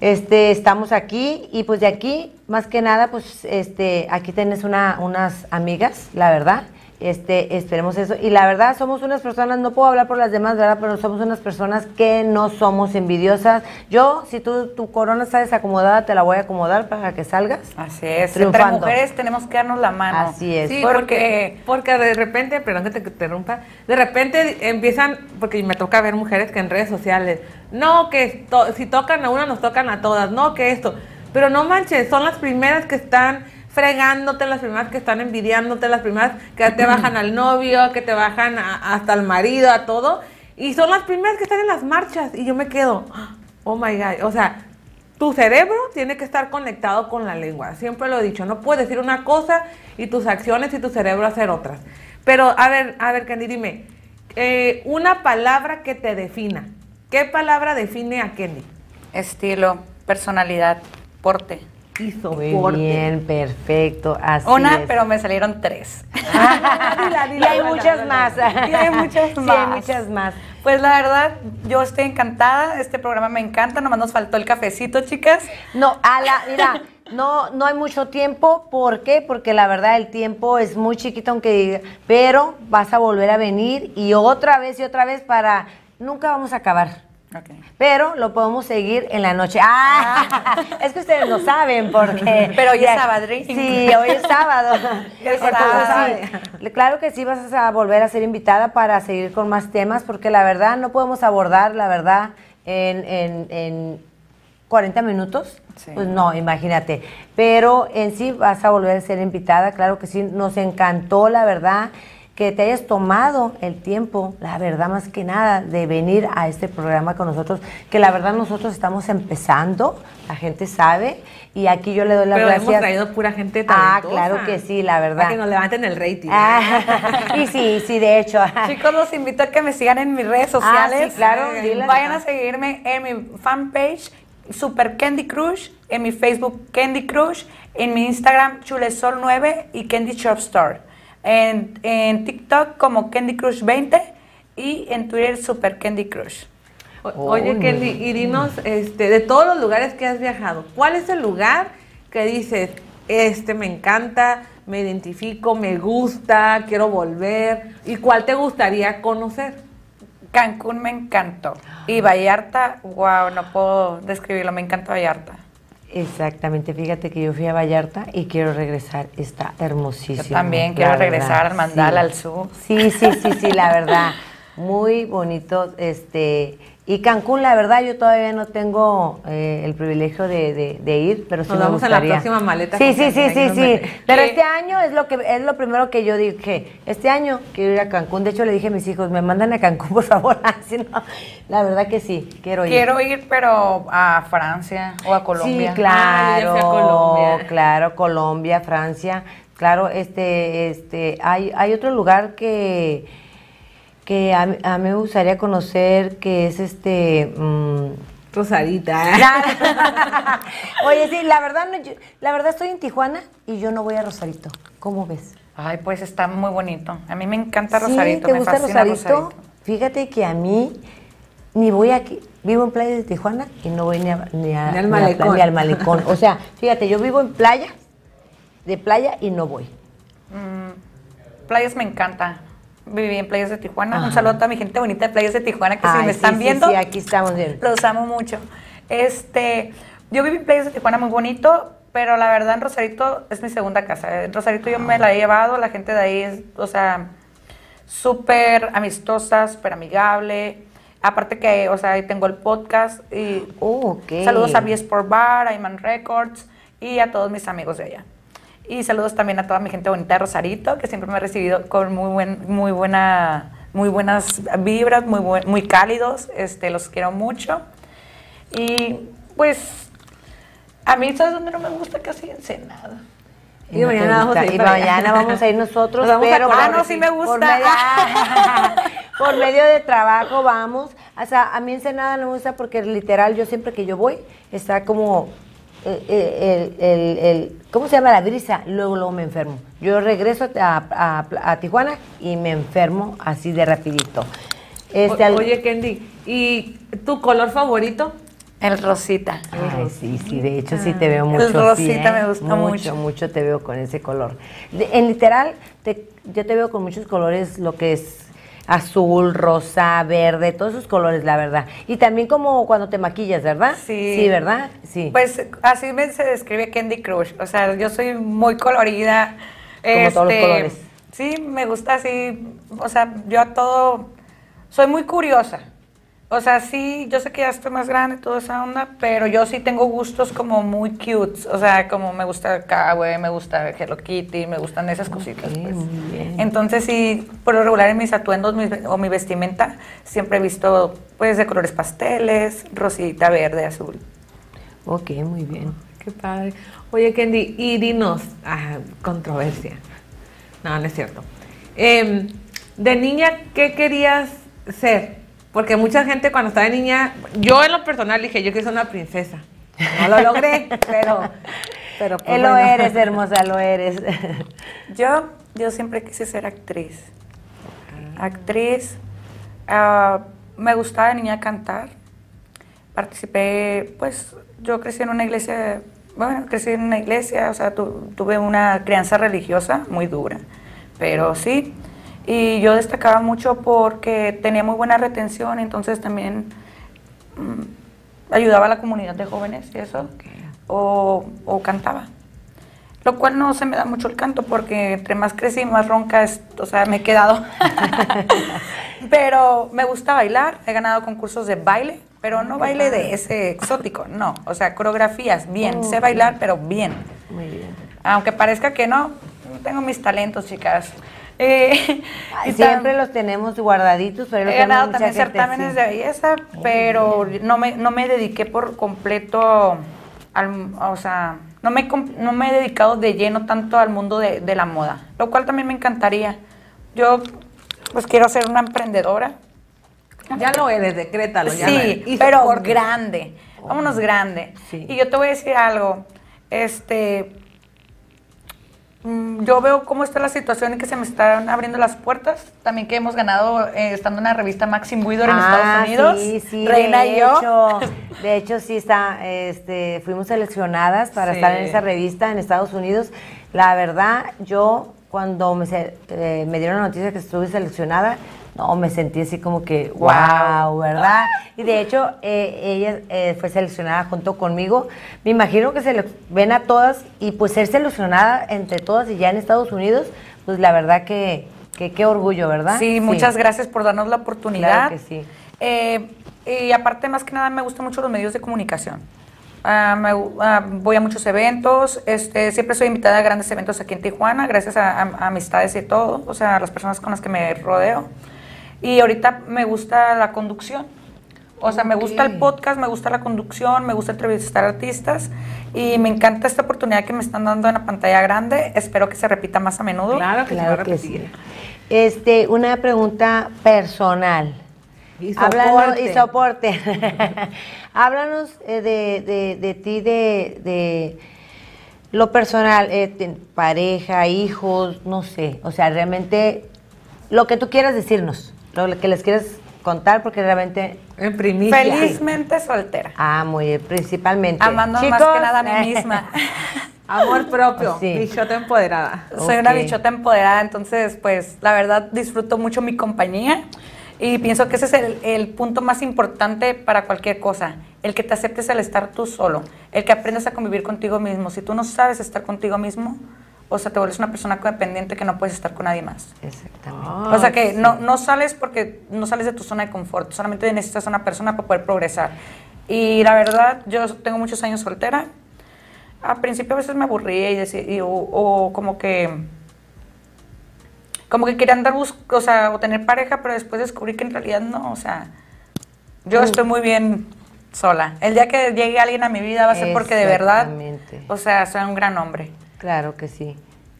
este, estamos aquí y pues de aquí, más que nada, pues este, aquí tienes una, unas amigas, la verdad. Este, esperemos eso. Y la verdad, somos unas personas, no puedo hablar por las demás, ¿verdad? Pero somos unas personas que no somos envidiosas. Yo, si tú, tu corona está desacomodada, te la voy a acomodar para que salgas. Así es, Triunfando. entre mujeres tenemos que darnos la mano. Así es. Sí, porque, porque, porque de repente, perdón que te interrumpa, de repente empiezan, porque me toca ver mujeres que en redes sociales, no, que to- si tocan a una nos tocan a todas, no, que esto, pero no manches, son las primeras que están fregándote, las primeras que están envidiándote, las primeras que te bajan al novio, que te bajan hasta al marido, a todo, y son las primeras que están en las marchas, y yo me quedo, oh my God, o sea, tu cerebro tiene que estar conectado con la lengua. Siempre lo he dicho, no puedes decir una cosa y tus acciones y tu cerebro hacer otras. Pero, a ver, a ver, Candy, dime, eh, una palabra que te defina. ¿Qué palabra define a Candy? estilo, personalidad, porte. Y Muy bien, perfecto. Así Una, es. pero me salieron tres. Dila, y hay dila, muchas más. Y hay muchas Sí, más. hay muchas más. Pues la verdad, yo estoy encantada. Este programa me encanta. Nomás nos faltó el cafecito, chicas. No, a la, mira, no, no hay mucho tiempo. ¿Por qué? Porque la verdad el tiempo es muy chiquito, aunque diga, pero vas a volver a venir y otra vez y otra vez para. Nunca vamos a acabar. Pero lo podemos seguir en la noche. Ah, es que ustedes no saben porque. Pero hoy es sabadrín. Sí, hoy es sábado. Sí, claro que sí vas a volver a ser invitada para seguir con más temas, porque la verdad no podemos abordar, la verdad, en, en, en 40 minutos. Sí. Pues no, imagínate. Pero en sí vas a volver a ser invitada, claro que sí, nos encantó, la verdad, que te hayas tomado el tiempo, la verdad más que nada, de venir a este programa con nosotros, que la verdad nosotros estamos empezando, la gente sabe, y aquí yo le doy las Pero gracias. hemos traído pura gente Ah, claro que sí, la verdad. Para que nos levanten el rating. Ah, y sí, sí, de hecho. Chicos, los invito a que me sigan en mis redes Ah, sociales. sí, claro. Vayan a seguirme en mi fanpage Super Candy Crush, en mi Facebook Candy Crush, en mi Instagram Chulesol9 y Candy Shop Store. En, en TikTok como Candy Crush 20 y en Twitter Super Candy Crush. O- Oye, Kelly, y dinos, este, de todos los lugares que has viajado, ¿cuál es el lugar que dices, este me encanta, me identifico, me gusta, quiero volver? ¿Y cuál te gustaría conocer? Cancún me encantó. Y Vallarta, wow, no puedo describirlo, me encanta Vallarta. Exactamente, fíjate que yo fui a Vallarta y quiero regresar, está hermosísimo. Yo también quiero regresar al Mandala, al sur. Sí, sí, sí, sí, la verdad, muy bonito, este, y Cancún, la verdad, yo todavía no tengo eh, el privilegio de, ir, pero sí Nos me vamos gustaría. a la próxima maleta. Sí, sí, sí, sí, sí. Pero este año es lo que es lo primero que yo dije. Este año quiero ir a Cancún. De hecho, le dije a mis hijos, me mandan a Cancún, por favor. No. La verdad que sí, quiero ir. Quiero ir, pero a Francia o a Colombia. Sí, claro, Ah, Colombia. claro, Colombia, Francia, claro, este, este, hay, hay otro lugar que, que a, mí- a mí me gustaría conocer, que es este, mm, Rosarita. Oye, sí, la verdad, no, yo- la verdad estoy en Tijuana y yo no voy a Rosarito. ¿Cómo ves? Ay, pues está muy bonito. A mí me encanta Sí, Rosarito. ¿te me gusta fascina Rosarito? Fíjate que a mí ni voy aquí, vivo en playa de Tijuana y no voy ni, a- ni, a- Ni al ni a- malecón. ni al malecón. O sea, fíjate, yo vivo en playa, de playa y no voy. Playas me encanta. Viví en Playas de Tijuana. Un saludo a toda mi gente bonita de Playas de Tijuana que si me están sí, viendo, Sí, aquí estamos bien. los amo mucho. Este, yo viví en Playas de Tijuana muy bonito, pero la verdad en Rosarito es mi segunda casa. En Rosarito yo me la he llevado, la gente de ahí es, o sea, súper amistosa, súper amigable. Aparte que, o sea, ahí tengo el podcast y Oh, ok. Saludos a B-Sport Bar, a Iman Records y a todos mis amigos de allá. Y saludos también a toda mi gente bonita de Rosarito, que siempre me ha recibido con muy, buen, muy, buena, muy buenas vibras, muy, buen- muy cálidos. Este, los quiero mucho. Y pues, a mí, ¿sabes dónde no me gusta casi Ensenada? Y, Y no mañana vamos a gusta. ir Y para mañana allá. vamos a ir nosotros, Nos a pero colar, Ah, no, sí me Por gusta. medio, por medio de trabajo vamos. O sea, a mí Ensenada no me gusta porque literal yo siempre que yo voy está como el, el- el- ¿cómo se llama la brisa? Luego luego me enfermo. Yo regreso a, a- a Tijuana y me enfermo así de rapidito. Este, O- Oye, Kendi, ¿y tu color favorito? El Rosita. Ay, sí, sí, de hecho sí te veo mucho. El rosita sí, ¿eh? me gusta mucho. mucho. Mucho te veo con ese color. De- en literal, te- yo te veo con muchos colores, lo que es azul, rosa, verde, todos esos colores, la verdad. Y también como cuando te maquillas, ¿verdad? Sí. Sí, ¿verdad? Sí. Pues así me se describe Candy Crush. O sea, yo soy muy colorida. Como todos los colores. Sí, me gusta así. O sea, yo a todo. Soy muy curiosa. O sea, sí, yo sé que ya estoy más grande, toda esa onda, pero yo sí tengo gustos como muy cute. O sea, como me gusta el Kawaii, me gusta Hello Kitty, me gustan esas cositas. pues. muy bien. Entonces, sí, por lo regular en mis atuendos mis o mi vestimenta, siempre he visto, pues, de colores pasteles, rosita, verde, azul. ok, muy bien. Qué padre. Oye, Kendi, y dinos, ah, controversia. No, no es cierto. Em, de niña, ¿qué querías ser? Porque mucha gente cuando estaba de niña, yo en lo personal dije, yo quiero ser una princesa. No lo logré, pero, pero pues, Eh, lo bueno. eres, hermosa, lo eres. Yo, yo siempre quise ser actriz. Actriz. ah, me gustaba de niña cantar. Participé, pues, yo crecí en una iglesia, bueno, crecí en una iglesia, o sea, tu- tuve una crianza religiosa muy dura, pero sí. Y yo destacaba mucho porque tenía muy buena retención, entonces también mm, ayudaba a la comunidad de jóvenes y eso, o, o cantaba. Lo cual no se me da mucho el canto porque entre más crecí, más ronca, es- o sea, me he quedado. pero me gusta bailar, he ganado concursos de baile, pero no baile de ese exótico, no. O sea, coreografías, bien, sé bailar, pero bien. muy bien. Aunque parezca que no, tengo mis talentos, chicas. Eh, y Siempre los tenemos guardaditos, pero los He ganado también gente, certámenes sí. de belleza, pero no me, no me dediqué por completo al, o sea, no me, no me he dedicado de lleno tanto al mundo de, de la moda, lo cual también me encantaría. Yo, pues quiero ser una emprendedora. Ya lo eres, decrétalo. ya lo Sí, eres. Y pero grande. Vámonos grande. Sí. Y yo te voy a decir algo. Este, yo veo cómo está la situación y que se me están abriendo las puertas. También que hemos ganado eh, estando en la revista Maxim Widor en Ah, Estados Unidos. Sí, sí, Reina de y yo. hecho, de hecho sí está, este, fuimos seleccionadas para Sí. estar en esa revista en Estados Unidos. La verdad, yo cuando me, eh, me dieron la noticia que estuve seleccionada, no, me sentí así como que, wow, ¿verdad? Y de hecho, eh, ella eh, fue seleccionada junto conmigo. Me imagino que se le ven a todas y pues ser seleccionada entre todas y ya en Estados Unidos, pues la verdad que, que qué orgullo, ¿verdad? Sí, muchas gracias por darnos la oportunidad. Claro que sí. Eh, y aparte, más que nada, me gustan mucho los medios de comunicación. Ah, me- ah, voy a muchos eventos, este, siempre soy invitada a grandes eventos aquí en Tijuana, gracias a, a- a amistades y todo, o sea, a las personas con las que me rodeo. Y ahorita me gusta la conducción. O sea, me gusta el podcast, me gusta la conducción, me gusta entrevistar artistas y me encanta esta oportunidad que me están dando en la pantalla grande. Espero que se repita más a menudo. Claro que Claro se va a que sí. Este, una pregunta personal. Y Háblanos- soporte. y soporte. Háblanos eh, de, de- de ti, de, de lo personal, eh, pareja, hijos, no sé. O sea, realmente lo que tú quieras decirnos, lo que les quieres contar, porque realmente. En primicia. Felizmente soltera. Ah, muy bien, principalmente. Amando más que nada a mí misma. Amor propio. Sí. Bichota empoderada. Soy una bichota empoderada, entonces, pues, la verdad disfruto mucho mi compañía y pienso que ese es el, el punto más importante para cualquier cosa, el que te aceptes al estar tú solo, el que aprendas a convivir contigo mismo. Si tú no sabes estar contigo mismo, o sea, te vuelves una persona codependiente que no puedes estar con nadie más. Exactamente. O sea que no, no sales porque no sales de tu zona de confort, solamente necesitas una persona para poder progresar. Y la verdad, yo tengo muchos años soltera. Al principio a veces me aburría y decía, y- o, o como que como que quería andar bus o sea, o tener pareja, pero después descubrí que en realidad no, o sea, yo estoy muy bien sola. El día que llegue alguien a mi vida va a ser porque de verdad, o sea, soy un gran hombre. Claro que sí.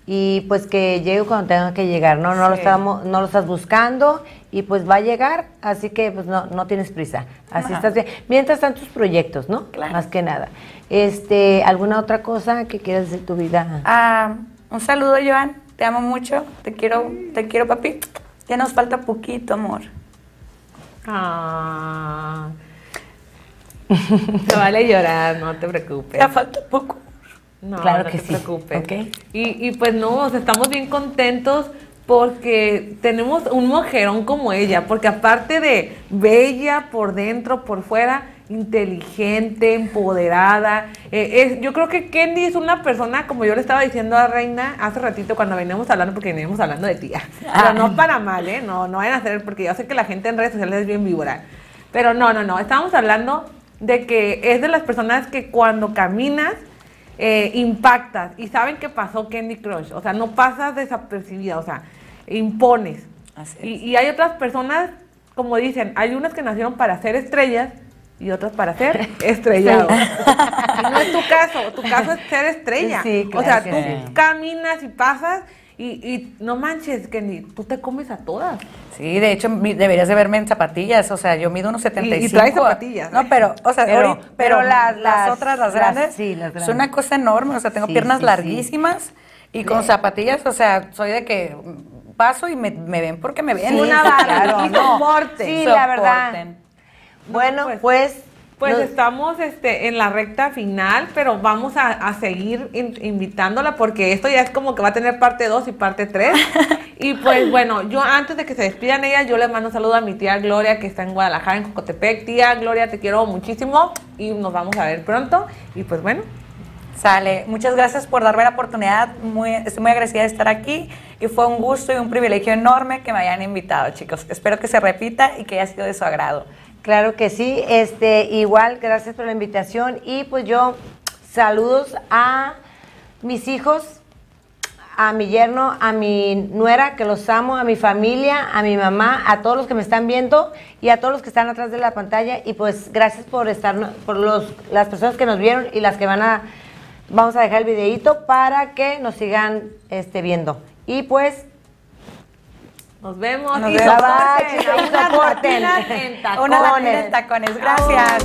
Y pues que llegue cuando tenga que llegar, ¿no? No lo estamos, no lo estás buscando y pues va a llegar, así que pues no, no tienes prisa. Así Ajá. estás bien. Mientras están tus proyectos, ¿no? Claro. Más que nada. Este, ¿alguna otra cosa que quieras de tu vida? Ah, un saludo, Joan. Te amo mucho. Te quiero, te quiero, papi. Ya nos falta poquito, amor. Ah. Vale llorar, no te preocupes. Ya falta poco. No, Claro no que te sí. preocupes. Ok. Y, y pues no, o sea, estamos bien contentos porque tenemos un mujerón como ella, porque aparte de bella por dentro, por fuera, inteligente, empoderada, eh, es- yo creo que Kendi es una persona, como yo le estaba diciendo a Reina hace ratito cuando veníamos hablando, porque veníamos hablando de tía, pero no para mal, ¿eh? No, no vayan a hacer, porque yo sé que la gente en redes sociales es bien víbora, pero no, no, no, estábamos hablando de que es de las personas que cuando caminas, eh, impactas y saben que pasó Candy Crush, o sea, no pasas desapercibida, o sea, impones. Así Y, es. y hay otras personas, como dicen, hay unas que nacieron para ser estrellas y otras para ser estrellados. Y no es tu caso, tu caso es ser estrella. Sí, o claro sea, que tú caminas y pasas y, y no manches, Kenny, tú te comes a todas. Sí, de hecho, deberías de verme en zapatillas. O sea, yo mido unos 75. Y- y traes zapatillas, No, ¿eh? pero, o sea, Pero- pero pero, las- las, las- otras, las las- grandes, sí, las grandes. es una cosa enorme. O sea, tengo Sí, piernas sí, sí. larguísimas y con zapatillas, o sea, soy de que paso y me, me ven porque me ven. Sí, una barra, claro, y no. soporte. Sí, la verdad. Bueno, pues, pues. Pues no- estamos este, en la recta final, pero vamos a, a seguir in- invitándola porque esto ya es como que va a tener parte 2 y parte 3. y pues bueno, yo antes de que se despidan ella, yo le mando un saludo a mi tía Gloria que está en Guadalajara, en Jocotepec. Tía Gloria, te quiero muchísimo y nos vamos a ver pronto. Y pues bueno, Sale. Muchas gracias por darme la oportunidad. Muy, estoy muy agradecida de estar aquí y fue un gusto y un privilegio enorme que me hayan invitado, chicos. Espero que se repita y que haya sido de su agrado. Claro que sí, este, igual, gracias por la invitación. Y pues yo saludos a mis hijos, a mi yerno, a mi nuera, que los amo, a mi familia, a mi mamá, a todos los que me están viendo y a todos los que están atrás de la pantalla. Y pues gracias por estar, por los, las personas que nos vieron y las que van a, vamos a dejar el videito para que nos sigan este, viendo. Y pues nos vemos. Nos y vemos. soporten una en Una latina tacones. en tacones. Gracias.